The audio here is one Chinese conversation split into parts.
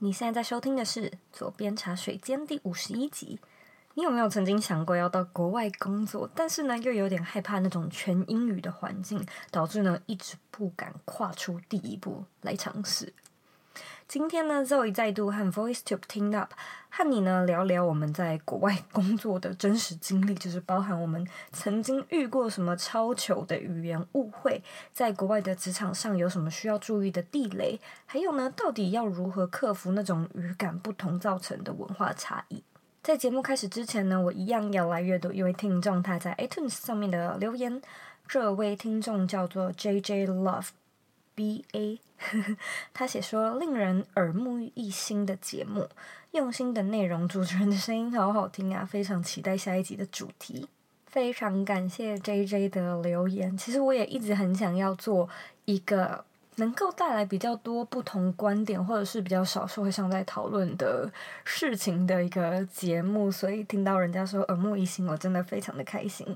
你现在在收听的是《左边茶水间》第五十一集。你有没有曾经想过要到国外工作，但是呢，又有点害怕那种全英语的环境，导致呢一直不敢跨出第一步来尝试？今天呢，Zoe 再度和 VoiceTube Team Up，和你呢聊聊我们在国外工作的真实经历，就是包含我们曾经遇过什么超糗的语言误会，在国外的职场上有什么需要注意的地雷，还有呢，到底要如何克服那种语感不同造成的文化差异？在节目开始之前呢，我一样要来阅读一位听众他在 iTunes 上面的留言，这位听众叫做 JJ Love。B A，他写说令人耳目一新的节目，用心的内容，主持人的声音好好听啊！非常期待下一集的主题。非常感谢 J J 的留言。其实我也一直很想要做一个能够带来比较多不同观点，或者是比较少社会上在讨论的事情的一个节目。所以听到人家说耳目一新，我真的非常的开心。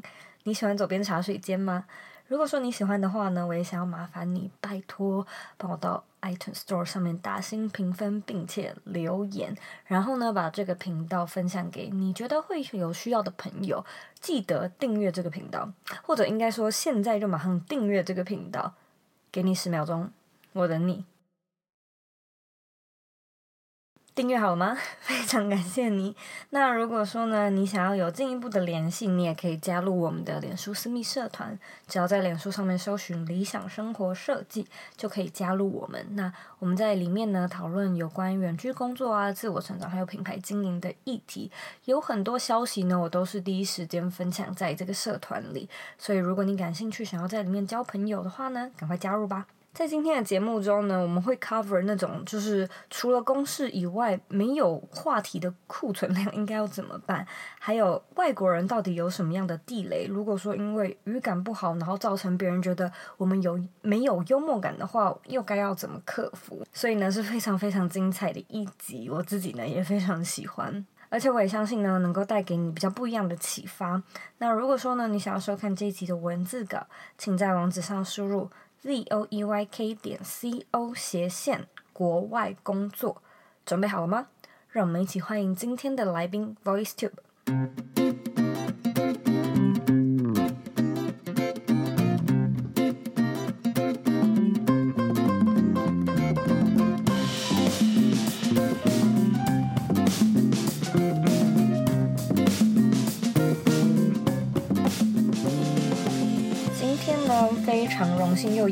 你喜欢左边茶水间吗？如果说你喜欢的话呢，我也想要麻烦你，拜托帮我到 iTunes Store 上面打新评分，并且留言，然后呢，把这个频道分享给你觉得会有需要的朋友。记得订阅这个频道，或者应该说现在就马上订阅这个频道。给你十秒钟，我等你。订阅好了吗？非常感谢你。那如果说呢，你想要有进一步的联系，你也可以加入我们的脸书私密社团。只要在脸书上面搜寻“理想生活设计”，就可以加入我们。那我们在里面呢，讨论有关远距工作啊、自我成长还有品牌经营的议题。有很多消息呢，我都是第一时间分享在这个社团里。所以如果你感兴趣，想要在里面交朋友的话呢，赶快加入吧。在今天的节目中呢，我们会 cover 那种就是除了公式以外没有话题的库存量应该要怎么办，还有外国人到底有什么样的地雷？如果说因为语感不好，然后造成别人觉得我们有没有幽默感的话，又该要怎么克服？所以呢是非常非常精彩的一集，我自己呢也非常喜欢，而且我也相信呢能够带给你比较不一样的启发。那如果说呢你想要收看这一集的文字稿，请在网址上输入。Z o e y k 点 c o 斜线国外工作，准备好了吗？让我们一起欢迎今天的来宾 VoiceTube。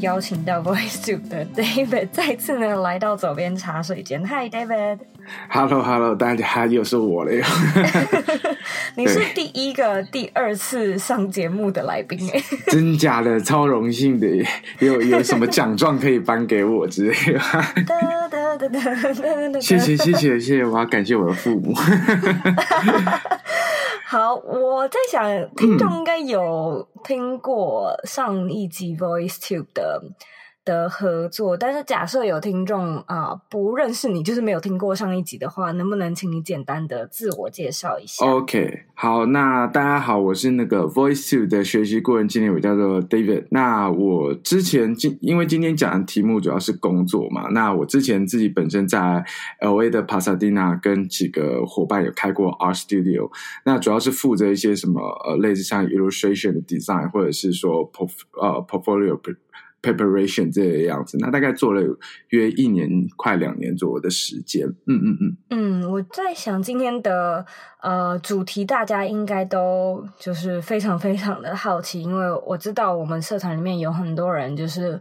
邀请到 VoiceTube 的 David 再次呢来到左边茶水间。Hi David。Hello Hello，大家好，又是我了 哟。你是第一个第二次上节目的来宾哎，真假的超荣幸的，有有什么奖状可以颁给我之类的？谢谢谢谢谢谢，我要感谢我的父母。好，我在想，听众应该有听过上一集 VoiceTube 的。的合作，但是假设有听众啊、不认识你，就是没有听过上一集的话，能不能请你简单的自我介绍一下？OK，好，那大家好，我是那个 VoiceTube 的学习顾问，今天我叫做 David。那我之前今因为今天讲的题目主要是工作嘛，那我之前自己本身在 LA 的 Pasadena 跟几个伙伴有开过 R Studio，那主要是负责一些什么呃类似像 Illustration 的 Design，或者是说 Porf 呃 Portfolio。Preparation 这个样子，那大概做了约一年快两年左右的时间。嗯嗯嗯。嗯，我在想今天的呃主题，大家应该都就是非常非常的好奇，因为我知道我们社团里面有很多人就是。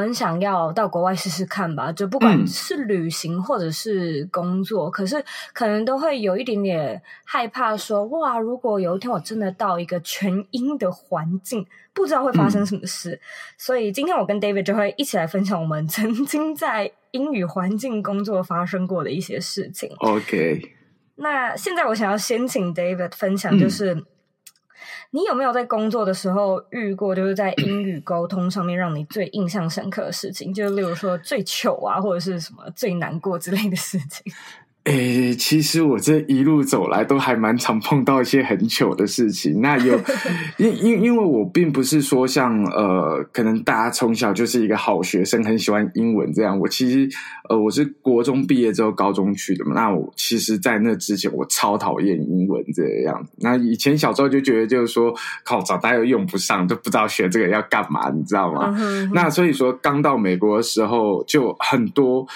很想要到国外试试看吧，就不管是旅行或者是工作，嗯、可是可能都会有一点点害怕说，说哇，如果有一天我真的到一个全英的环境，不知道会发生什么事。嗯、所以今天我跟 David 就会一起来分享我们曾经在英语环境工作发生过的一些事情。OK，那现在我想要先请 David 分享，就是。嗯你有没有在工作的时候遇过，就是在英语沟通上面让你最印象深刻的事情？就例如说最糗啊，或者是什么最难过之类的事情？诶，其实我这一路走来都还蛮常碰到一些很糗的事情。那有，因因因为我并不是说像呃，可能大家从小就是一个好学生，很喜欢英文这样。我其实呃，我是国中毕业之后高中去的嘛。那我其实，在那之前，我超讨厌英文这样。那以前小时候就觉得，就是说靠，长大又用不上，都不知道学这个要干嘛，你知道吗？嗯哼哼。那所以说，刚到美国的时候，就很多。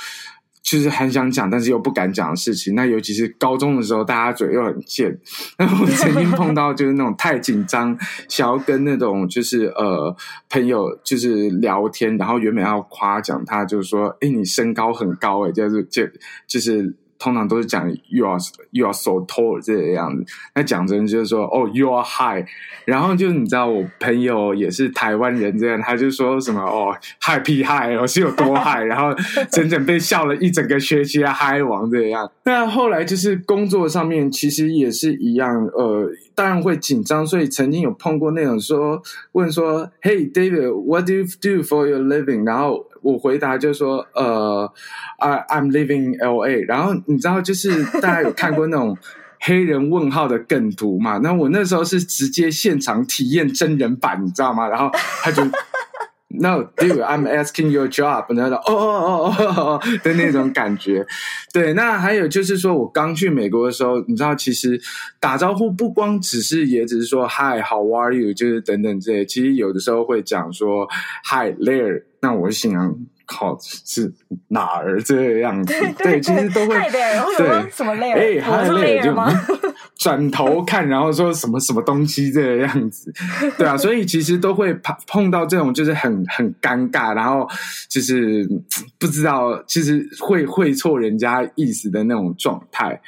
就是很想讲，但是又不敢讲的事情。那尤其是高中的时候，大家嘴又很贱。那我曾经碰到就是那种太紧张，想要跟那种就是呃朋友就是聊天，然后原本要夸奖他，就是说，哎，你身高很高，哎，就是就就是。通常都是讲 you are you are so tall 这个样子，那讲真就是说哦 you are high，然后就是你知道我朋友也是台湾人这样，他就说什么哦 high 屁 high，我是有多 high，然后整整被笑了一整个学期的 high 王这样。那后来就是工作上面其实也是一样，呃，当然会紧张，所以曾经有碰过那种说问说 Hey David，what do you do for your living？然后。我回答就说，呃，I I'm living in LA。然后你知道，就是大家有看过那种 黑人问号的梗图嘛？那我那时候是直接现场体验真人版，你知道吗？然后他就。No, dude, I'm asking your job。然后哦哦哦哦的那种感觉。对，那还有就是说，我刚去美国的时候，你知道，其实打招呼不光只是，也只是说 Hi, how are you？就是等等这些。其实有的时候会讲说 Hi there。那我心想，靠，是哪儿这样子？对，其实都会。Hi there，对，什么 layer？哎，Hi there 吗？转头看，然后说什么什么东西这个样子，对啊，所以其实都会碰碰到这种就是很很尴尬，然后就是不知道，其实会会错人家意思的那种状态。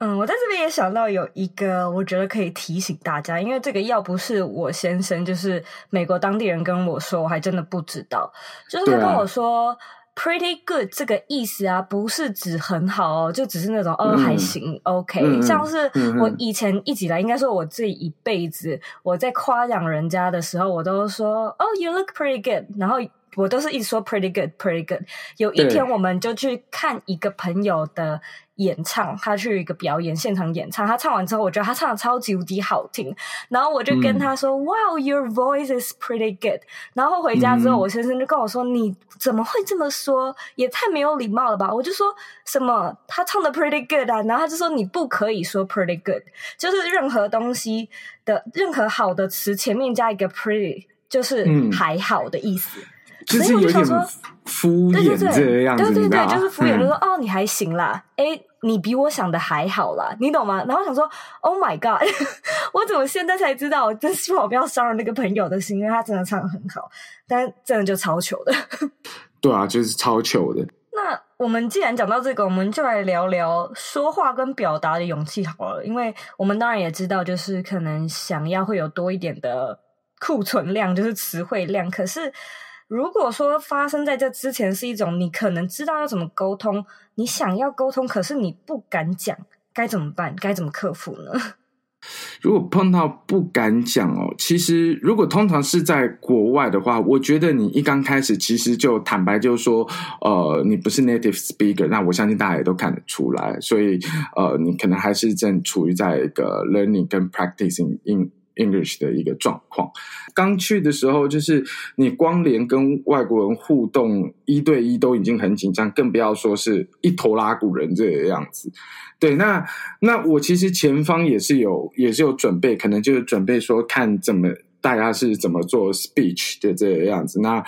嗯，我在这边也想到有一个，我觉得可以提醒大家，因为这个要不是我先生，就是美国当地人跟我说，我还真的不知道，就是他跟我说。Pretty good 这个意思啊，不是指很好哦，就只是那种哦还行、嗯、，OK、嗯。像是我以前一直以来，应该说我这一辈子，我在夸奖人家的时候，我都说哦、oh,，you look pretty good，然后我都是一直说 pretty good，pretty good。有一天，我们就去看一个朋友的。演唱，他去一个表演现场演唱，他唱完之后，我觉得他唱的超级无敌好听，然后我就跟他说、嗯、：“Wow, your voice is pretty good。”然后回家之后，我先生就跟我说：“嗯、你怎么会这么说？也太没有礼貌了吧！”我就说什么？他唱的 pretty good 啊，然后他就说：“你不可以说 pretty good，就是任何东西的任何好的词前面加一个 pretty，就是还好的意思。嗯”所以我就想说敷衍这样子，对对对，就是敷衍，就说哦，你还行啦，诶你比我想的还好啦，你懂吗？然后想说，Oh my God，我怎么现在才知道？真希望我不要伤了那个朋友的心，因为他真的唱得很好，但真的就超糗的。对啊，就是超糗的。那我们既然讲到这个，我们就来聊聊说话跟表达的勇气好了，因为我们当然也知道，就是可能想要会有多一点的库存量，就是词汇量，可是。如果说发生在这之前是一种你可能知道要怎么沟通，你想要沟通，可是你不敢讲，该怎么办？该怎么克服呢？如果碰到不敢讲哦，其实如果通常是在国外的话，我觉得你一刚开始其实就坦白就说，呃，你不是 native speaker，那我相信大家也都看得出来，所以呃，你可能还是正处于在一个 learning 跟 practicing in。English 的一个状况，刚去的时候，就是你光连跟外国人互动一对一都已经很紧张，更不要说是一头拉古人这个样子。对，那那我其实前方也是有也是有准备，可能就是准备说看怎么大家是怎么做 speech 的这个样子。那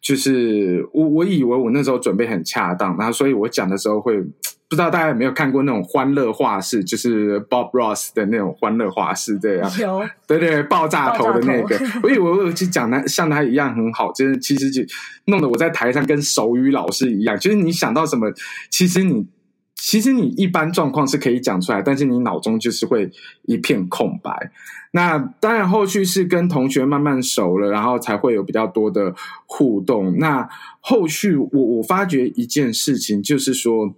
就是我我以为我那时候准备很恰当，然后所以我讲的时候会。不知道大家有没有看过那种欢乐画室，就是 Bob Ross 的那种欢乐画室，这样有对对，爆炸头的那个。我以为我去讲他像他一样很好，就是其实就弄得我在台上跟手语老师一样。就是你想到什么，其实你其实你一般状况是可以讲出来，但是你脑中就是会一片空白。那当然后续是跟同学慢慢熟了，然后才会有比较多的互动。那后续我我发觉一件事情，就是说。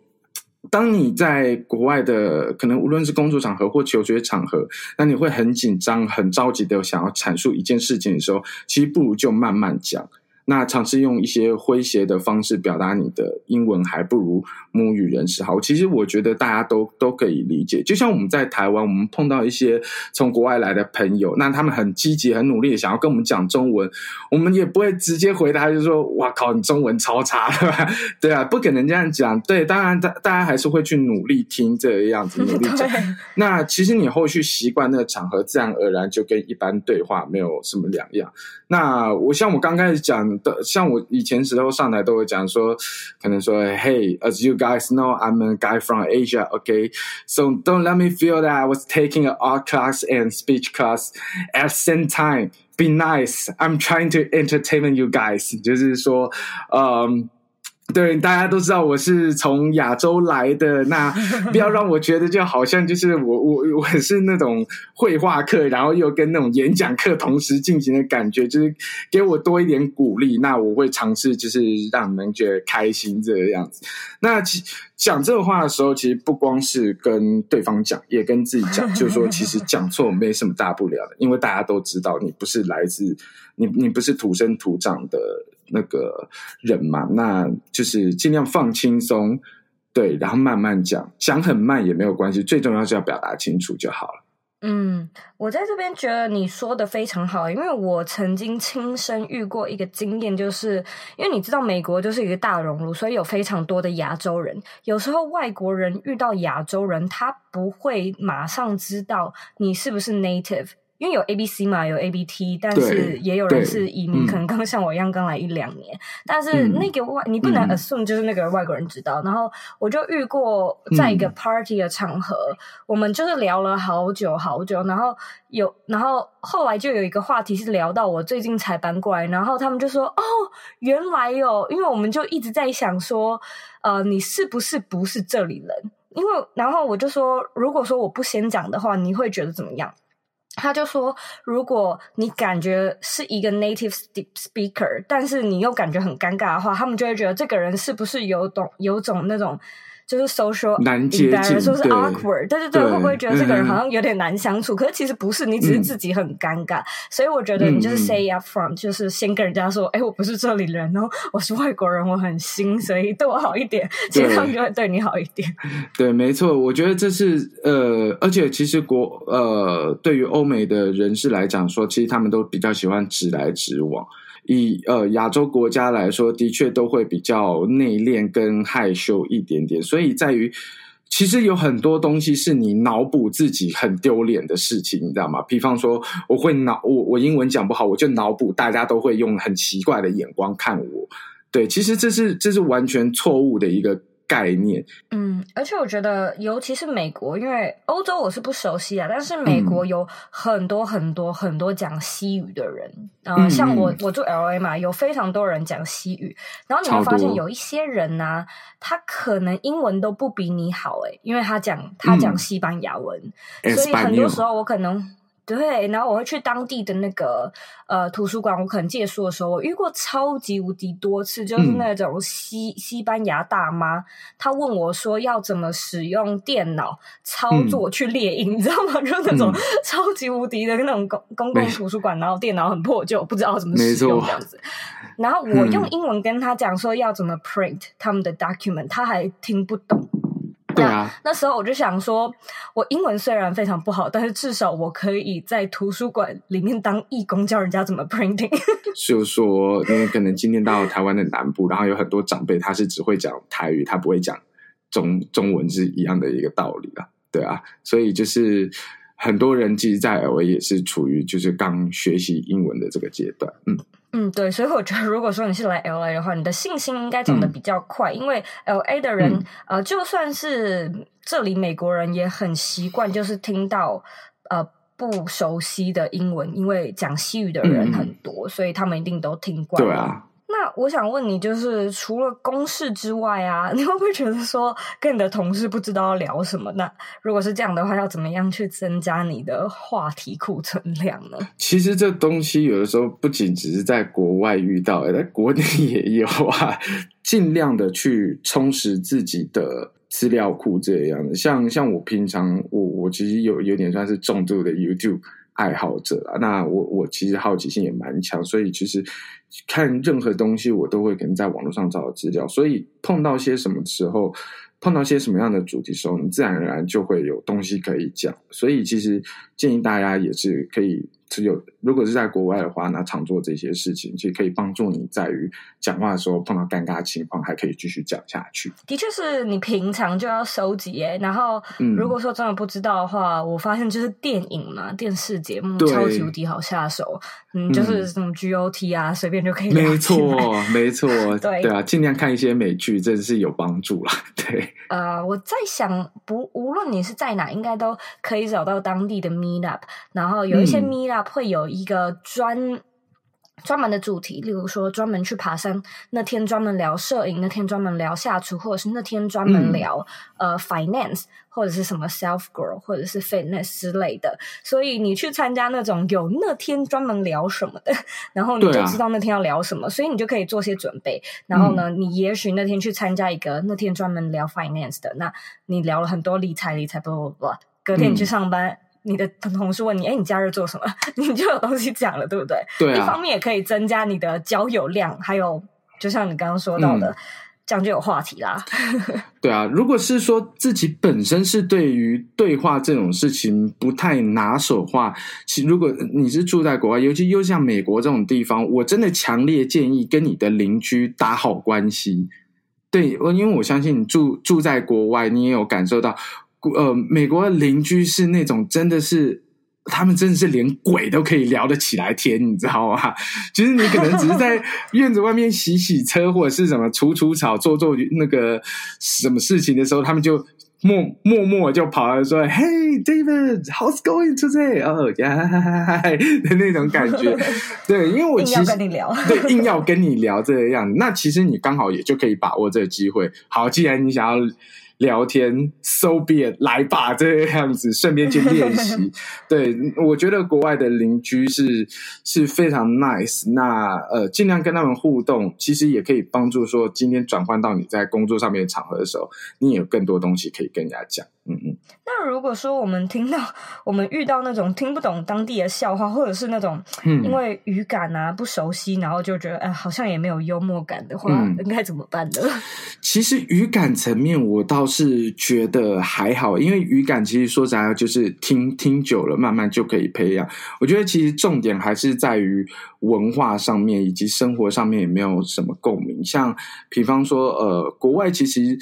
当你在国外的可能无论是工作场合或求学场合，那你会很紧张、很着急的想要阐述一件事情的时候，其实不如就慢慢讲。那尝试用一些诙谐的方式表达你的英文还不如母语人士好。其实我觉得大家都都可以理解。就像我们在台湾，我们碰到一些从国外来的朋友，那他们很积极、很努力的想要跟我们讲中文，我们也不会直接回答，就是说：“哇靠，你中文超差，对吧？” 对啊，不可能这样讲。对，当然大大家还是会去努力听这个样子，努力讲。那其实你后续习惯那个场合，自然而然就跟一般对话没有什么两样。那我像我刚开始讲。的像我以前时候上台都会讲说，可能说，Hey, as you guys know, I'm a guy from Asia, okay? So don't let me feel that I was taking an art class and speech class at the same time. Be nice. I'm trying to entertain you guys. 就是说，嗯。 对，大家都知道我是从亚洲来的，那 不要让我觉得就好像就是我我我是那种绘画课，然后又跟那种演讲课同时进行的感觉，就是给我多一点鼓励，那我会尝试就是让你们觉得开心这个样子。那其讲这个话的时候，其实不光是跟对方讲，也跟自己讲，就是说其实 讲错没什么大不了的，因为大家都知道你不是来自你你不是土生土长的。那个人嘛，那就是尽量放轻松，对，然后慢慢讲，讲很慢也没有关系，最重要是要表达清楚就好了。嗯，我在这边觉得你说的非常好，因为我曾经亲身遇过一个经验，就是因为你知道美国就是一个大熔炉，所以有非常多的亚洲人。有时候外国人遇到亚洲人，他不会马上知道你是不是 native。因为有 A B C 嘛，有 A B T，但是也有人是移民，可能刚像我一样刚来一两年。嗯、但是那个外，你不能 assume 就是那个外国人知道。嗯、然后我就遇过在一个 party 的场合，嗯、我们就是聊了好久好久，然后有，然后后来就有一个话题是聊到我最近才搬过来，然后他们就说：“哦，原来哦，因为我们就一直在想说，呃，你是不是不是这里人？因为然后我就说，如果说我不先讲的话，你会觉得怎么样？”他就说：“如果你感觉是一个 native speaker，但是你又感觉很尴尬的话，他们就会觉得这个人是不是有懂有种那种。”就是 social 难接近，说是 awkward，对对对，会不会觉得这个人好像有点难相处？可是其实不是，你只是自己很尴尬。所以我觉得你就是 say up front，就是先跟人家说，哎，我不是这里人哦，我是外国人，我很新，所以对我好一点，其实他们就会对你好一点。对，没错，我觉得这是呃，而且其实国呃，对于欧美的人士来讲说，其实他们都比较喜欢直来直往。以呃亚洲国家来说，的确都会比较内敛跟害羞一点点，所以在于其实有很多东西是你脑补自己很丢脸的事情，你知道吗？比方说，我会脑我我英文讲不好，我就脑补大家都会用很奇怪的眼光看我。对，其实这是这是完全错误的一个。概念，嗯，而且我觉得，尤其是美国，因为欧洲我是不熟悉啊，但是美国有很多很多很多讲西语的人，嗯、呃，像我我住 LA 嘛，有非常多人讲西语，然后你会发现有一些人呢、啊，他可能英文都不比你好诶，因为他讲他讲西班牙文，嗯、所以很多时候我可能。对，然后我会去当地的那个呃图书馆，我可能借书的时候，我遇过超级无敌多次，就是那种西、嗯、西班牙大妈，她问我说要怎么使用电脑操作去列印，嗯、你知道吗？就是那种超级无敌的那种公公共图书馆，然后电脑很破旧，不知道怎么使用这样子。然后我用英文跟他讲说要怎么 print 他们的 document，他还听不懂。那时候我就想说，我英文虽然非常不好，但是至少我可以在图书馆里面当义工，教人家怎么 printing。就 是说，因为可能今天到台湾的南部，然后有很多长辈他是只会讲台语，他不会讲中中文，是一样的一个道理啊。对啊，所以就是很多人其实，在 LA 也是处于就是刚学习英文的这个阶段，嗯。嗯，对，所以我觉得，如果说你是来 LA 的话，你的信心应该长得比较快，嗯、因为 LA 的人，嗯、呃，就算是这里美国人也很习惯，就是听到呃不熟悉的英文，因为讲西语的人很多，嗯、所以他们一定都听惯了。对啊。我想问你，就是除了公事之外啊，你会不会觉得说跟你的同事不知道要聊什么？那如果是这样的话，要怎么样去增加你的话题库存量呢？其实这东西有的时候不仅只是在国外遇到，在国内 也有啊。尽量的去充实自己的资料库，这样的。像像我平常，我我其实有有点算是重度的 YouTube。爱好者啊。那我我其实好奇心也蛮强，所以其实看任何东西我都会可能在网络上找到资料，所以碰到些什么时候。碰到些什么样的主题时候，你自然而然就会有东西可以讲。所以，其实建议大家也是可以。持有如果是在国外的话，那常做这些事情，其实可以帮助你在于讲话的时候碰到尴尬情况，还可以继续讲下去。的确是你平常就要收集诶，然后如果说真的不知道的话，嗯、我发现就是电影嘛，电视节目超级无敌好下手，嗯，就是什么 GOT 啊，随、嗯、便就可以。没错，没错，对对啊，尽量看一些美剧，真的是有帮助啦。对，呃，我在想，不，无论你是在哪，应该都可以找到当地的 Meet Up，然后有一些 Meet Up、嗯。会有一个专专门的主题，例如说专门去爬山，那天专门聊摄影，那天专门聊下厨，或者是那天专门聊、嗯、呃 finance，或者是什么 self grow，或者是 fitness 之类的。所以你去参加那种有那天专门聊什么的，然后你就知道那天要聊什么，啊、所以你就可以做些准备。然后呢，嗯、你也许那天去参加一个那天专门聊 finance 的，那你聊了很多理财理财，不不不，隔天你去上班。嗯你的同事问你：“哎，你假日做什么？” 你就有东西讲了，对不对？对啊。一方面也可以增加你的交友量，还有就像你刚刚说到的，嗯、这样就有话题啦。对啊，如果是说自己本身是对于对话这种事情不太拿手的话，其实如果你是住在国外，尤其又像美国这种地方，我真的强烈建议跟你的邻居打好关系。对，我因为我相信你住住在国外，你也有感受到。呃，美国的邻居是那种真的是，他们真的是连鬼都可以聊得起来天，你知道吗？其 实你可能只是在院子外面洗洗车，或者是什么除除草、做做那个什么事情的时候，他们就默默默就跑来说：“Hey David, how's going today？” 哦呀 的那种感觉。对，因为我其实硬要跟你聊，对，硬要跟你聊这个样子。那其实你刚好也就可以把握这个机会。好，既然你想要。聊天，so be it，来吧，这个样子，顺便去练习。对，我觉得国外的邻居是是非常 nice，那呃，尽量跟他们互动，其实也可以帮助说，今天转换到你在工作上面的场合的时候，你也有更多东西可以跟人家讲。嗯如果说我们听到 我们遇到那种听不懂当地的笑话，或者是那种因为语感啊不熟悉，然后就觉得哎，好像也没有幽默感的话，嗯、应该怎么办呢？其实语感层面，我倒是觉得还好，因为语感其实说实在，就是听听久了，慢慢就可以培养。我觉得其实重点还是在于文化上面，以及生活上面也没有什么共鸣。像比方说，呃，国外其实。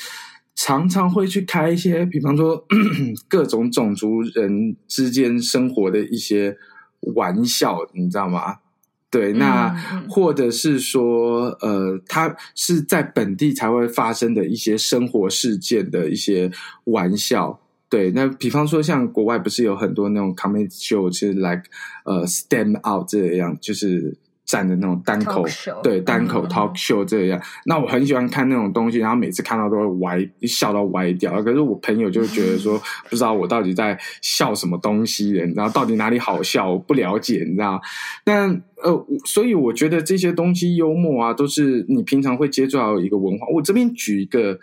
常常会去开一些，比方说 各种种族人之间生活的一些玩笑，你知道吗？对，那或者是说，呃，他是在本地才会发生的一些生活事件的一些玩笑。对，那比方说像国外不是有很多那种 comedy show，就是 like 呃 stand out 这样，就是。站的那种单口，show, 对单口 talk show 这样，嗯、那我很喜欢看那种东西，然后每次看到都会歪，笑到歪掉。可是我朋友就觉得说，不知道我到底在笑什么东西，然后到底哪里好笑，我不了解，你知道？但呃，所以我觉得这些东西幽默啊，都是你平常会接触到一个文化。我这边举一个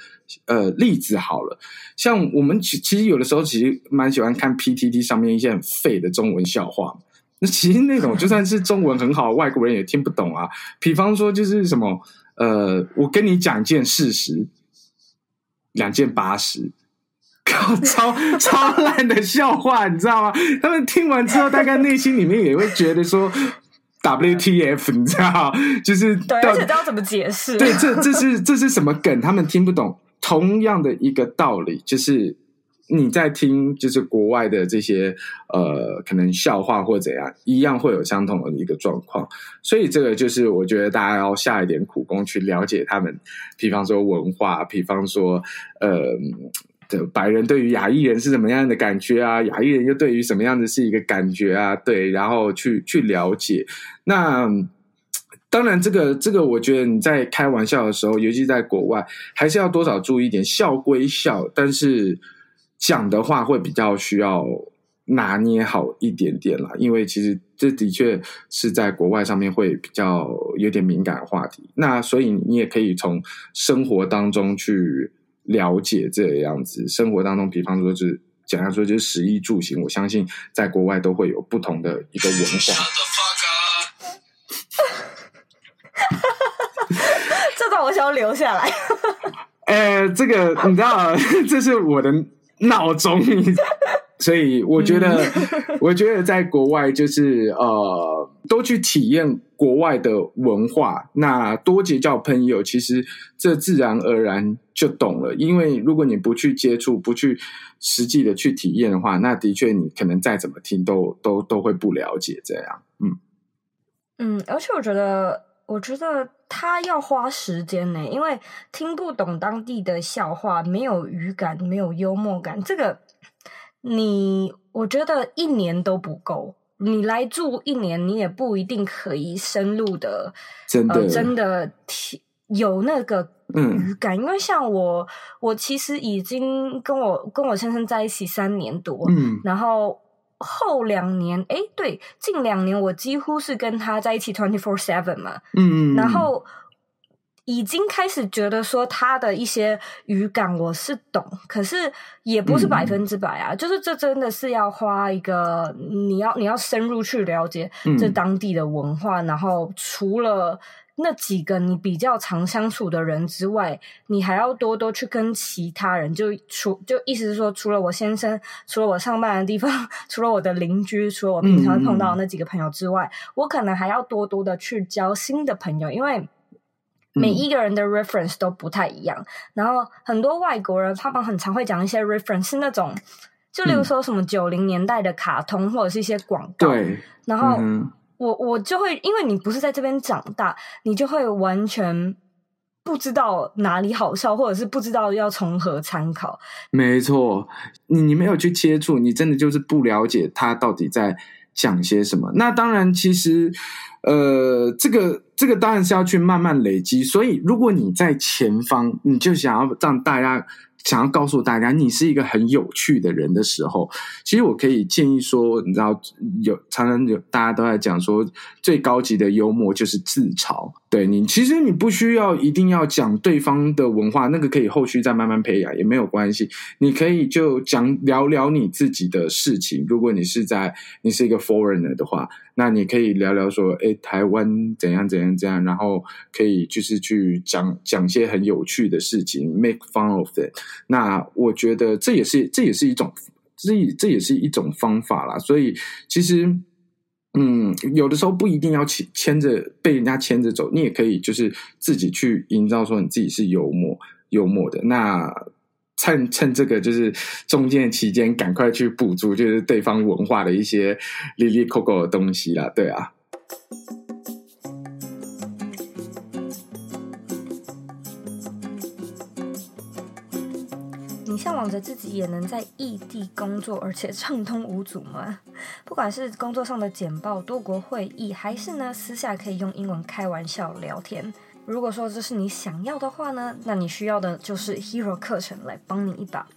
呃例子好了，像我们其其实有的时候其实蛮喜欢看 PTT 上面一些很废的中文笑话。那 其实那种就算是中文很好，外国人也听不懂啊。比方说，就是什么，呃，我跟你讲一件事实，两件八十，靠，超 超烂的笑话，你知道吗？他们听完之后，大概内心里面也会觉得说，WTF，你知道？就是对，而且知道怎么解释？对，这这是这是什么梗？他们听不懂。同样的一个道理，就是。你在听，就是国外的这些呃，可能笑话或怎样，一样会有相同的一个状况。所以这个就是我觉得大家要下一点苦功去了解他们，比方说文化，比方说呃，的白人对于亚裔人是什么样的感觉啊，亚裔人又对于什么样的是一个感觉啊？对，然后去去了解。那当然，这个这个，我觉得你在开玩笑的时候，尤其在国外，还是要多少注意一点。笑归笑，但是。讲的话会比较需要拿捏好一点点啦，因为其实这的确是在国外上面会比较有点敏感的话题。那所以你也可以从生活当中去了解这样子。生活当中，比方说是简单说就是食衣住行，我相信在国外都会有不同的一个文化。这段我想要留下来。呃，这个你知道，这是我的闹钟，所以我觉得，我觉得在国外就是呃，都去体验国外的文化，那多结交朋友，其实这自然而然就懂了。因为如果你不去接触，不去实际的去体验的话，那的确你可能再怎么听都都都会不了解这样。嗯嗯，而且我觉得。我觉得他要花时间呢，因为听不懂当地的笑话，没有语感，没有幽默感。这个你，我觉得一年都不够。你来住一年，你也不一定可以深入的，真的、呃、真的有那个语感。嗯、因为像我，我其实已经跟我跟我先生在一起三年多，嗯，然后。后两年，哎，对，近两年我几乎是跟他在一起 twenty four seven 嘛，嗯，然后已经开始觉得说他的一些语感我是懂，可是也不是百分之百啊，嗯、就是这真的是要花一个你要你要深入去了解这当地的文化，嗯、然后除了。那几个你比较常相处的人之外，你还要多多去跟其他人，就除就意思是说，除了我先生，除了我上班的地方，除了我的邻居，除了我平常碰到的那几个朋友之外，嗯、我可能还要多多的去交新的朋友，因为每一个人的 reference 都不太一样。嗯、然后很多外国人他们很常会讲一些 reference 是那种，就例如说什么九零年代的卡通或者是一些广告，对，然后。我我就会，因为你不是在这边长大，你就会完全不知道哪里好笑，或者是不知道要从何参考。没错，你你没有去接触，你真的就是不了解他到底在讲些什么。那当然，其实呃，这个这个当然是要去慢慢累积。所以，如果你在前方，你就想要让大家。想要告诉大家，你是一个很有趣的人的时候，其实我可以建议说，你知道，有常常有大家都在讲说，最高级的幽默就是自嘲。对你，其实你不需要一定要讲对方的文化，那个可以后续再慢慢培养，也没有关系。你可以就讲聊聊你自己的事情。如果你是在你是一个 foreigner 的话，那你可以聊聊说，哎，台湾怎样怎样怎样，然后可以就是去讲讲些很有趣的事情，make fun of it。那我觉得这也是这也是一种这这也是一种方法啦。所以其实。嗯，有的时候不一定要牵牵着被人家牵着走，你也可以就是自己去营造说你自己是幽默幽默的。那趁趁这个就是中间期间，赶快去补足就是对方文化的一些哩哩扣扣的东西啦，对啊。往着自己也能在异地工作，而且畅通无阻吗？不管是工作上的简报、多国会议，还是呢私下可以用英文开玩笑聊天。如果说这是你想要的话呢，那你需要的就是 Hero 课程来帮你一把。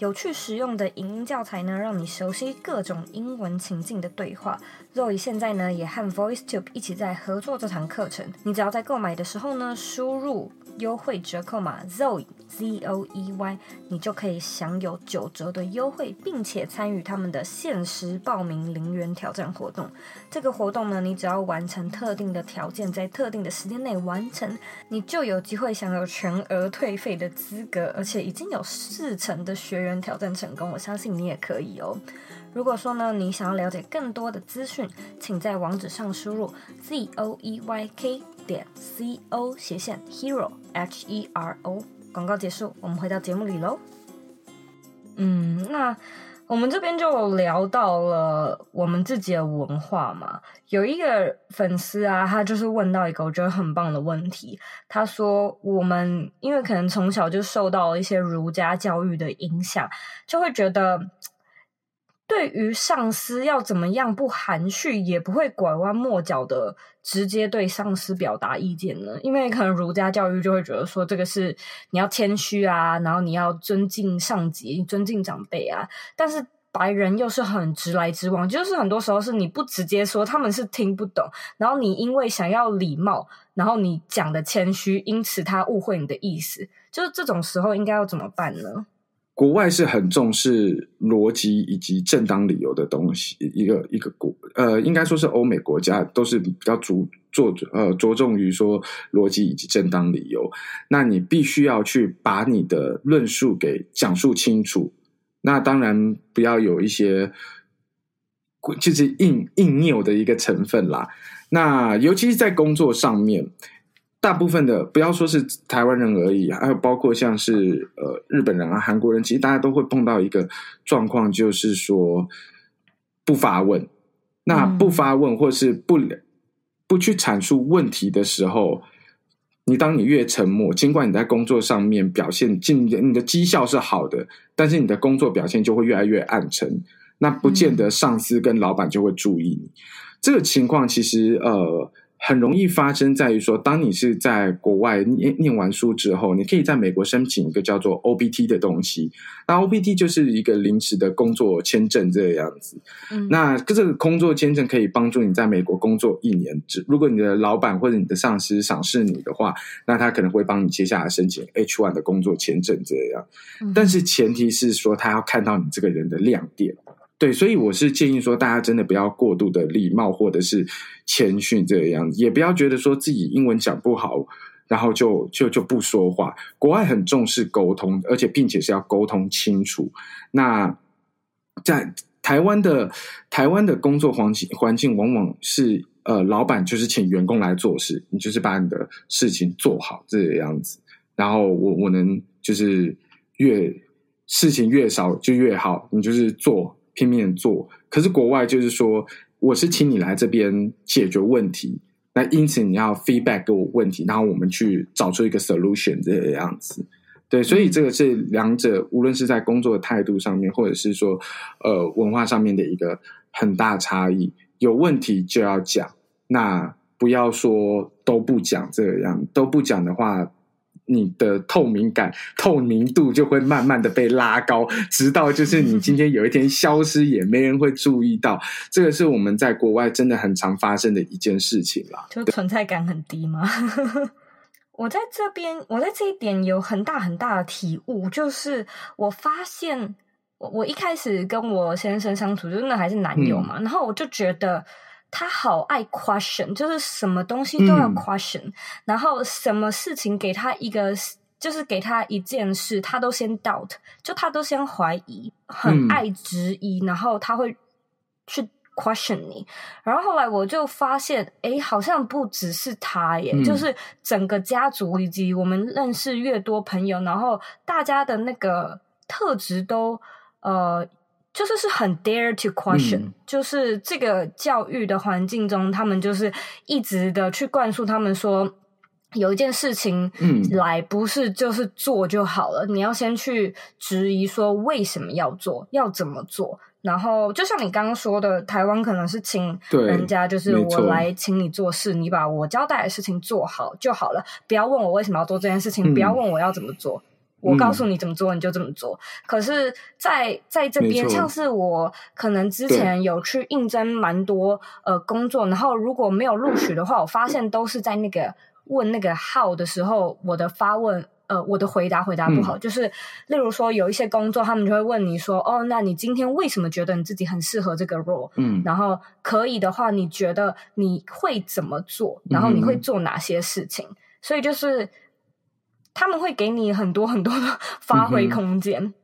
有趣实用的影音教材呢，让你熟悉各种英文情境的对话。Zoe 现在呢也和 VoiceTube 一起在合作这堂课程。你只要在购买的时候呢，输入优惠折扣码 Zoe Z O E Y，你就可以享有九折的优惠，并且参与他们的限时报名零元挑战活动。这个活动呢，你只要完成特定的条件，在特定的时间内完成，你就有机会享有全额退费的资格，而且已经有四成的学员挑战成功。我相信你也可以哦。如果说呢，你想要了解更多的资讯，请在网址上输入 Z O E Y K 点 C O 斜线 Hero H E R O。广告结束，我们回到节目里喽。嗯，那我们这边就聊到了我们自己的文化嘛。有一个粉丝啊，他就是问到一个我觉得很棒的问题。他说：“我们因为可能从小就受到了一些儒家教育的影响，就会觉得。”对于上司要怎么样不含蓄，也不会拐弯抹角的直接对上司表达意见呢？因为可能儒家教育就会觉得说，这个是你要谦虚啊，然后你要尊敬上级、尊敬长辈啊。但是白人又是很直来直往，就是很多时候是你不直接说，他们是听不懂。然后你因为想要礼貌，然后你讲的谦虚，因此他误会你的意思。就是这种时候应该要怎么办呢？国外是很重视逻辑以及正当理由的东西，一个一个国呃，应该说是欧美国家都是比较着着呃着重于说逻辑以及正当理由。那你必须要去把你的论述给讲述清楚。那当然不要有一些就是硬硬拗的一个成分啦。那尤其是在工作上面。大部分的不要说是台湾人而已，还有包括像是呃日本人啊、韩国人，其实大家都会碰到一个状况，就是说不发问。那不发问或是不不去阐述问题的时候，你当你越沉默，尽管你在工作上面表现，尽你的绩效是好的，但是你的工作表现就会越来越暗沉。那不见得上司跟老板就会注意你。这个情况其实呃。很容易发生在于说，当你是在国外念念完书之后，你可以在美国申请一个叫做 OPT 的东西。那 OPT 就是一个临时的工作签证这个样子。嗯，那这个工作签证可以帮助你在美国工作一年。如果你的老板或者你的上司赏识你的话，那他可能会帮你接下来申请 H1 的工作签证这样。但是前提是说，他要看到你这个人的亮点。对，所以我是建议说，大家真的不要过度的礼貌或者是谦逊这个样子，也不要觉得说自己英文讲不好，然后就就就不说话。国外很重视沟通，而且并且是要沟通清楚。那在台湾的台湾的工作环境环境，往往是呃，老板就是请员工来做事，你就是把你的事情做好这个样子，然后我我能就是越事情越少就越好，你就是做。拼命做，可是国外就是说，我是请你来这边解决问题，那因此你要 feedback 给我问题，然后我们去找出一个 solution 这个样子。对，所以这个是两者，无论是在工作的态度上面，或者是说呃文化上面的一个很大差异。有问题就要讲，那不要说都不讲这样，都不讲的话。你的透明感、透明度就会慢慢的被拉高，直到就是你今天有一天消失，也没人会注意到。这个是我们在国外真的很常发生的一件事情啦。就存在感很低吗？我在这边，我在这一点有很大很大的体悟，就是我发现，我我一开始跟我先生相处，就是那还是男友嘛，嗯、然后我就觉得。他好爱 question，就是什么东西都要 question，嗯，然后什么事情给他一个，就是给他一件事，他都先 doubt，就他都先怀疑，很爱质疑，嗯，然后他会去 question 你。然后后来我就发现，哎，好像不只是他耶，嗯，就是整个家族以及我们认识越多朋友，然后大家的那个特质都呃。就是是很 dare to question，嗯，就是这个教育的环境中，他们就是一直的去灌输他们说，有一件事情嗯来不是就是做就好了，嗯，你要先去质疑说为什么要做，要怎么做。然后就像你刚刚说的，台湾可能是请人家，就是我来请你做事，你把我交代的事情做好就好了，不要问我为什么要做这件事情，嗯，不要问我要怎么做。我告诉你怎么做，你就这么做。嗯、可是在，在在这边，像是我可能之前有去应征蛮多呃工作，然后如果没有录取的话，我发现都是在那个问那个 how 的时候，我的发问呃，我的回答回答不好。嗯、就是例如说，有一些工作，他们就会问你说：“哦，那你今天为什么觉得你自己很适合这个 role？” 嗯，然后可以的话，你觉得你会怎么做？然后你会做哪些事情？嗯、所以就是。他们会给你很多很多的发挥空间，嗯，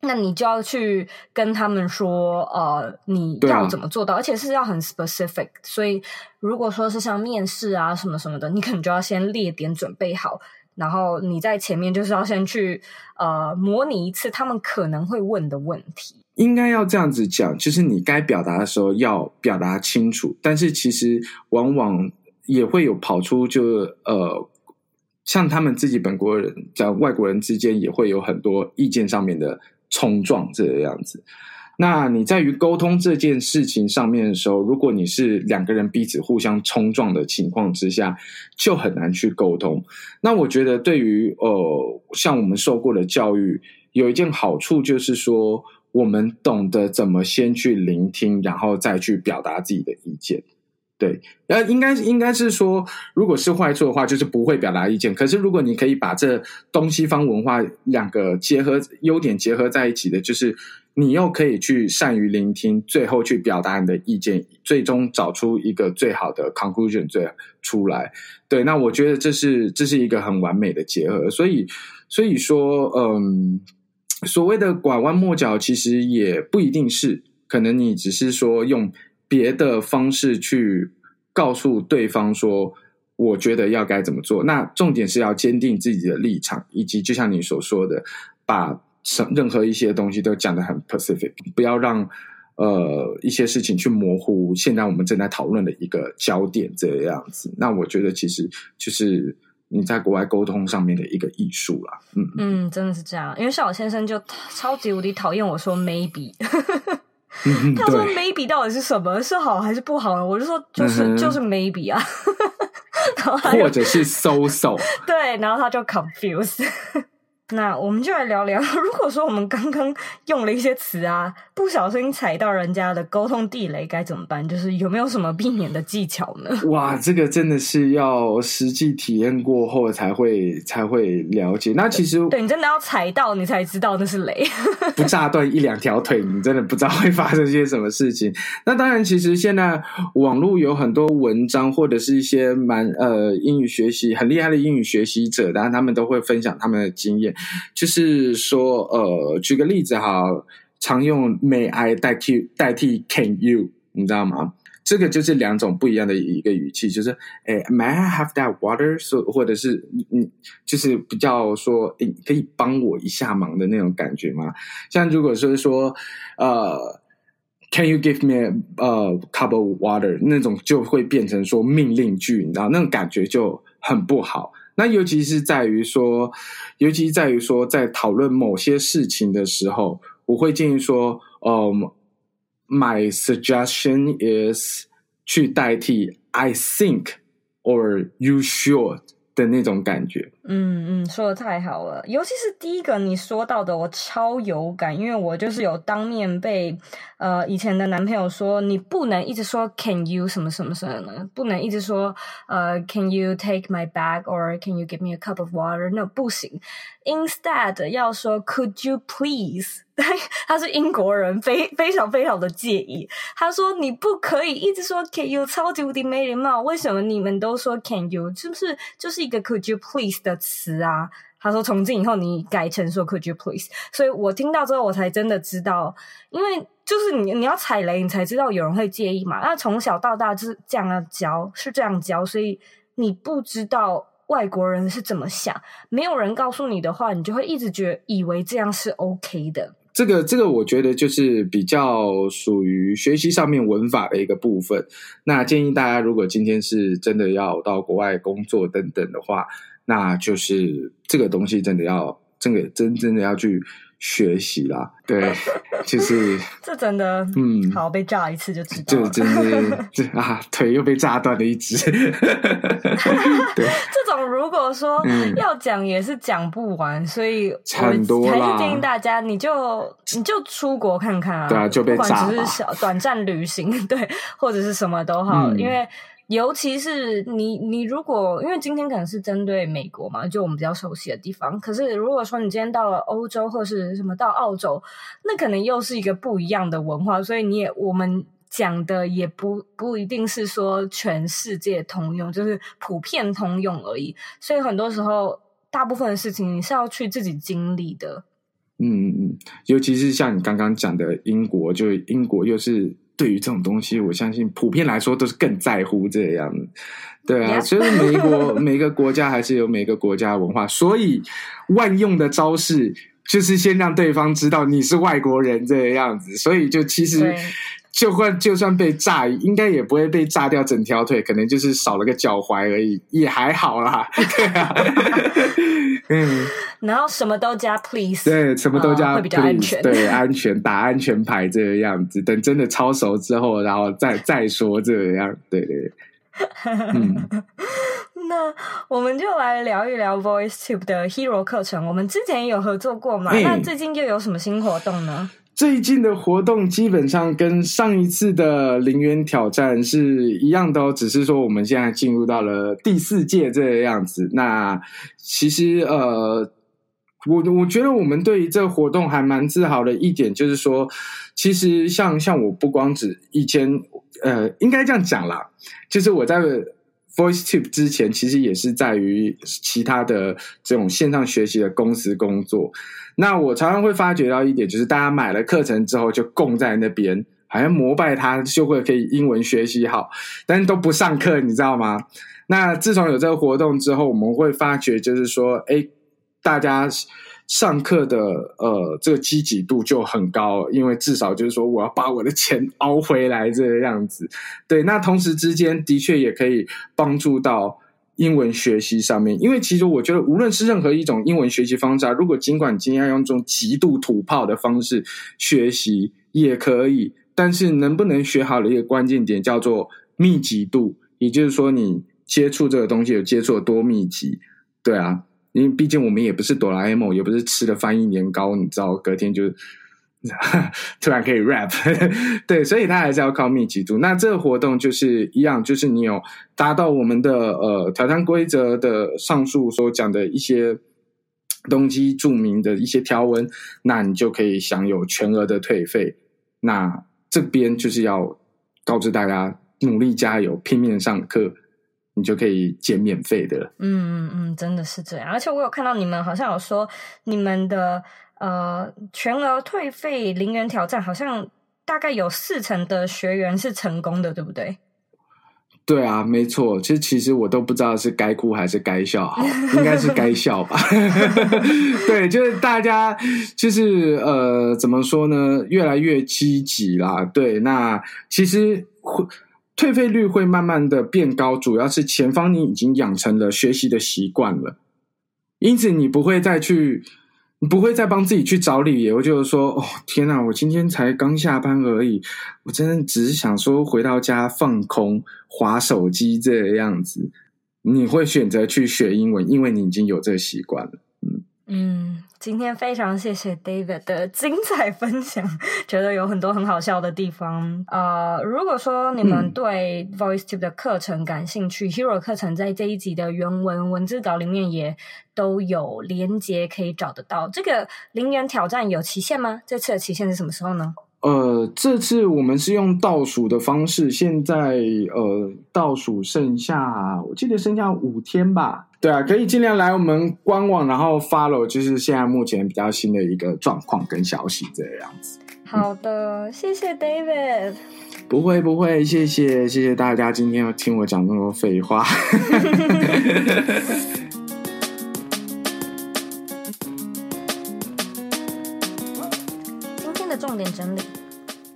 那你就要去跟他们说，呃，你要怎么做到，啊，而且是要很 specific。所以，如果说是像面试啊什么什么的，你可能就要先列点准备好，然后你在前面就是要先去呃模拟一次他们可能会问的问题。应该要这样子讲，就是你该表达的时候要表达清楚，但是其实往往也会有跑出就呃。像他们自己本国人，在外国人之间也会有很多意见上面的冲撞，这个样子。那你在于沟通这件事情上面的时候，如果你是两个人彼此互相冲撞的情况之下，就很难去沟通。那我觉得，对于呃，像我们受过的教育，有一件好处就是说，我们懂得怎么先去聆听，然后再去表达自己的意见。对，那，应该应该是说，如果是坏处的话，就是不会表达意见。可是如果你可以把这东西方文化两个结合优点结合在一起的，就是你又可以去善于聆听，最后去表达你的意见，最终找出一个最好的 conclusion 最出来。对，那我觉得这是这是一个很完美的结合。所以所以说，嗯，所谓的拐弯抹角，其实也不一定是，可能你只是说用。别的方式去告诉对方说，我觉得要该怎么做。那重点是要坚定自己的立场，以及就像你所说的，把什任何一些东西都讲得很 Pacific，不要让呃一些事情去模糊现在我们正在讨论的一个焦点这样子。那我觉得其实就是你在国外沟通上面的一个艺术啦。嗯嗯，真的是这样。因为像我先生就超级无敌讨厌我说 maybe。他说 maybe 到底是什么？是好还是不好呢？我就说就是、嗯、就是 maybe 啊，然后或者是 so so。对，然后他就 confuse。那我们就来聊聊，如果说我们刚刚用了一些词啊，不小心踩到人家的沟通地雷，该怎么办？就是有没有什么避免的技巧呢？哇，这个真的是要实际体验过后才会才会了解。那其实对，对你真的要踩到，你才知道那是雷。不炸断一两条腿，你真的不知道会发生些什么事情。那当然，其实现在网络有很多文章，或者是一些蛮呃英语学习很厉害的英语学习者，当然他们都会分享他们的经验。就是说，呃，举个例子哈，常用 May I 代替代替 Can you，你知道吗？这个就是两种不一样的一个语气，就是，诶，May I have that water？或者是你你就是比较说，诶，可以帮我一下忙的那种感觉吗？像如果说说，呃，Can you give me a, a cup of water？那种就会变成说命令句，你知道，那种感觉就很不好。那尤其是在于说，尤其在于说，在讨论某些事情的时候，我会建议说，嗯，My suggestion is 去代替 I think or you should。的那种感觉，嗯嗯，说的太好了，尤其是第一个你说到的，我超有感，因为我就是有当面被呃以前的男朋友说，你不能一直说 Can you 什么什么什么？不能一直说呃 Can you take my bag or Can you give me a cup of water？那不行，Instead 要说 Could you please？他是英国人，非非常非常的介意。他说：“你不可以一直说 Can you，超级无敌没礼貌。为什么你们都说 Can you？是不是就是一个 Could you please 的词啊？”他说：“从今以后你改成说 Could you please。”所以我听到之后，我才真的知道，因为就是你你要踩雷，你才知道有人会介意嘛。那从小到大就是这样教，是这样教，所以你不知道外国人是怎么想，没有人告诉你的话，你就会一直觉以为这样是 OK 的。这个这个，我觉得就是比较属于学习上面文法的一个部分。那建议大家，如果今天是真的要到国外工作等等的话，那就是这个东西真的要，真的真真的要去。学习啦，对，就是 这真的，嗯，好被炸一次就知道，就真的这 啊，腿又被炸断了一只。对，这种如果说要讲也是讲不完，嗯、所以很多啦。还是建议大家，你就你就出国看看啊，对啊，就被炸，不管只是小短暂旅行，对，或者是什么都好，嗯、因为。尤其是你，你如果因为今天可能是针对美国嘛，就我们比较熟悉的地方。可是如果说你今天到了欧洲或是什么到澳洲，那可能又是一个不一样的文化，所以你也我们讲的也不不一定是说全世界通用，就是普遍通用而已。所以很多时候，大部分的事情你是要去自己经历的。嗯嗯嗯，尤其是像你刚刚讲的英国，就英国又是。对于这种东西，我相信普遍来说都是更在乎这样，对啊，所以每一国每个国家还是有每个国家的文化，所以万用的招式就是先让对方知道你是外国人这个样子，所以就其实就算就算被炸，应该也不会被炸掉整条腿，可能就是少了个脚踝而已，也还好啦，对啊，嗯。然后什么都加 please，对，什么都加会比较安全，对，安全打安全牌这个样子。等真的超熟之后，然后再再说这个样，对对。嗯，那我们就来聊一聊 VoiceTube 的 Hero 课程。我们之前有合作过嘛？欸、那最近又有什么新活动呢？最近的活动基本上跟上一次的零元挑战是一样的哦，只是说我们现在进入到了第四届这个样子。那其实呃，我我觉得我们对于这个活动还蛮自豪的一点，就是说，其实像像我不光只以前呃，应该这样讲啦，就是我在。VoiceTube 之前其实也是在于其他的这种线上学习的公司工作。那我常常会发觉到一点，就是大家买了课程之后就供在那边，好像膜拜他就会可以英文学习好，但都不上课，你知道吗？那自从有这个活动之后，我们会发觉就是说，哎，大家。上课的呃，这个积极度就很高，因为至少就是说，我要把我的钱熬回来这个样子。对，那同时之间的确也可以帮助到英文学习上面，因为其实我觉得，无论是任何一种英文学习方式啊，如果尽管今天要用这种极度土炮的方式学习也可以，但是能不能学好的一个关键点叫做密集度，也就是说，你接触这个东西有接触的多密集，对啊。因为毕竟我们也不是哆啦 A 梦，也不是吃了翻译年糕，你知道，隔天就 突然可以 rap，对，所以它还是要靠密集度。那这个活动就是一样，就是你有达到我们的呃挑战规则的上述所讲的一些东西注明的一些条文，那你就可以享有全额的退费。那这边就是要告知大家，努力加油，拼命上课。你就可以减免费的。嗯嗯嗯，真的是这样。而且我有看到你们好像有说，你们的呃全额退费零元挑战，好像大概有四成的学员是成功的，对不对？对啊，没错。其实其实我都不知道是该哭还是该笑，好，应该是该 笑吧。对，就是大家就是呃，怎么说呢？越来越积极啦。对，那其实会。退费率会慢慢的变高，主要是前方你已经养成了学习的习惯了，因此你不会再去，你不会再帮自己去找理由，就是说，哦，天呐，我今天才刚下班而已，我真的只是想说回到家放空，划手机这样子，你会选择去学英文，因为你已经有这个习惯了，嗯。嗯，今天非常谢谢 David 的精彩分享，觉得有很多很好笑的地方。呃，如果说你们对 VoiceTube 的课程感兴趣，嗯，Hero 课程在这一集的原文文字稿里面也都有连接可以找得到。这个零元挑战有期限吗？这次的期限是什么时候呢？呃，这次我们是用倒数的方式，现在呃倒数剩下，我记得剩下五天吧。对啊，可以尽量来我们官网，然后 follow，就是现在目前比较新的一个状况跟消息这样子。好的，嗯、谢谢 David。不会不会，谢谢谢谢大家今天要听我讲那么多废话。今天的重点整理：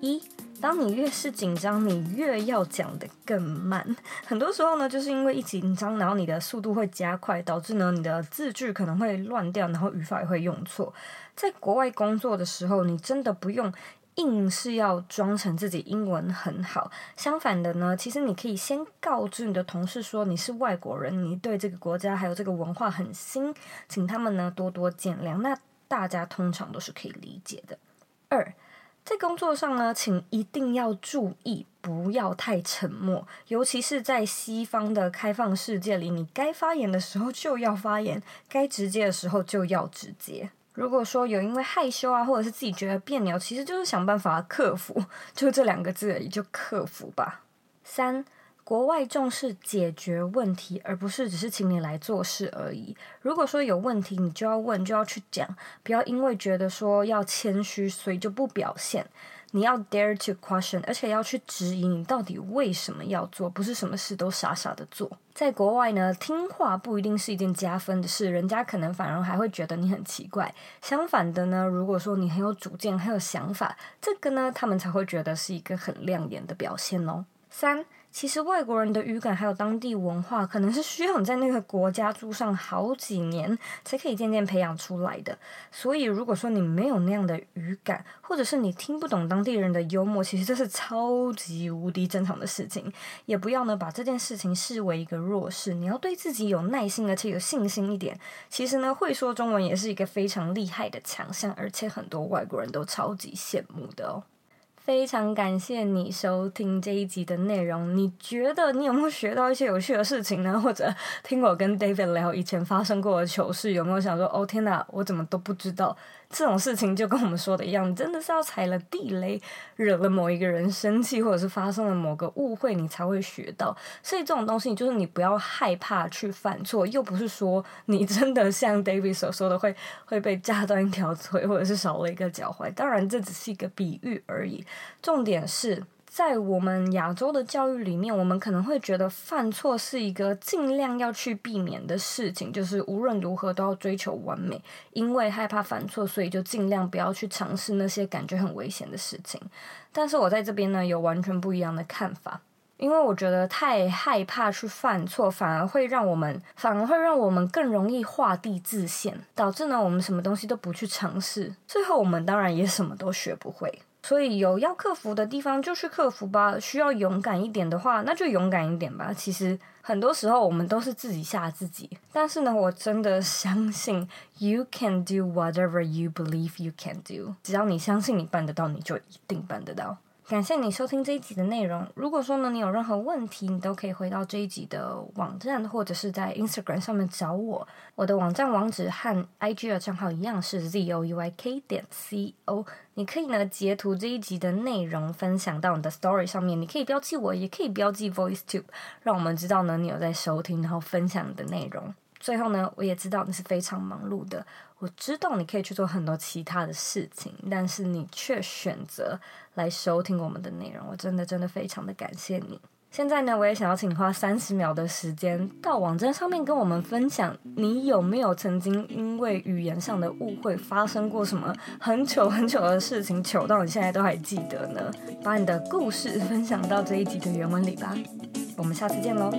一，当你越是紧张，你越要讲得更慢。很多时候呢，就是因为一紧张，然后你的速度会加快，导致呢你的字句可能会乱掉，然后语法也会用错。在国外工作的时候，你真的不用硬是要装成自己英文很好。相反的呢，其实你可以先告知你的同事说你是外国人，你对这个国家还有这个文化很新，请他们呢多多见谅。那大家通常都是可以理解的。二。在工作上呢，请一定要注意，不要太沉默，尤其是在西方的开放世界里，你该发言的时候就要发言，该直接的时候就要直接。如果说有因为害羞啊，或者是自己觉得别扭，其实就是想办法克服，就这两个字而已，就克服吧。三。国外重视解决问题，而不是只是请你来做事而已。如果说有问题，你就要问，就要去讲，不要因为觉得说要谦虚，所以就不表现。你要 dare to question，而且要去质疑你到底为什么要做，不是什么事都傻傻的做。在国外呢，听话不一定是一件加分的事，人家可能反而还会觉得你很奇怪。相反的呢，如果说你很有主见、很有想法，这个呢，他们才会觉得是一个很亮眼的表现哦。三。其实外国人的语感还有当地文化，可能是需要你在那个国家住上好几年，才可以渐渐培养出来的。所以，如果说你没有那样的语感，或者是你听不懂当地人的幽默，其实这是超级无敌正常的事情。也不要呢把这件事情视为一个弱势，你要对自己有耐心，而且有信心一点。其实呢，会说中文也是一个非常厉害的强项，而且很多外国人都超级羡慕的哦。非常感谢你收听这一集的内容。你觉得你有没有学到一些有趣的事情呢？或者听我跟 David 聊以前发生过的糗事，有没有想说，哦天哪，我怎么都不知道？这种事情就跟我们说的一样，真的是要踩了地雷，惹了某一个人生气，或者是发生了某个误会，你才会学到。所以这种东西，就是你不要害怕去犯错，又不是说你真的像 David 所说的会会被炸断一条腿，或者是少了一个脚踝。当然，这只是一个比喻而已。重点是。在我们亚洲的教育里面，我们可能会觉得犯错是一个尽量要去避免的事情，就是无论如何都要追求完美，因为害怕犯错，所以就尽量不要去尝试那些感觉很危险的事情。但是我在这边呢，有完全不一样的看法，因为我觉得太害怕去犯错，反而会让我们，反而会让我们更容易画地自限，导致呢，我们什么东西都不去尝试，最后我们当然也什么都学不会。所以有要克服的地方就去克服吧，需要勇敢一点的话，那就勇敢一点吧。其实很多时候我们都是自己吓自己，但是呢，我真的相信 you can do whatever you believe you can do。只要你相信你办得到，你就一定办得到。感谢你收听这一集的内容。如果说呢，你有任何问题，你都可以回到这一集的网站，或者是在 Instagram 上面找我。我的网站网址和 IG 的账号一样是 zouyk 点 co。你可以呢截图这一集的内容分享到你的 Story 上面，你可以标记我，也可以标记 VoiceTube，让我们知道呢你有在收听，然后分享你的内容。最后呢，我也知道你是非常忙碌的，我知道你可以去做很多其他的事情，但是你却选择来收听我们的内容，我真的真的非常的感谢你。现在呢，我也想要请你花三十秒的时间到网站上面跟我们分享，你有没有曾经因为语言上的误会发生过什么很糗很糗的事情，糗到你现在都还记得呢？把你的故事分享到这一集的原文里吧。我们下次见喽。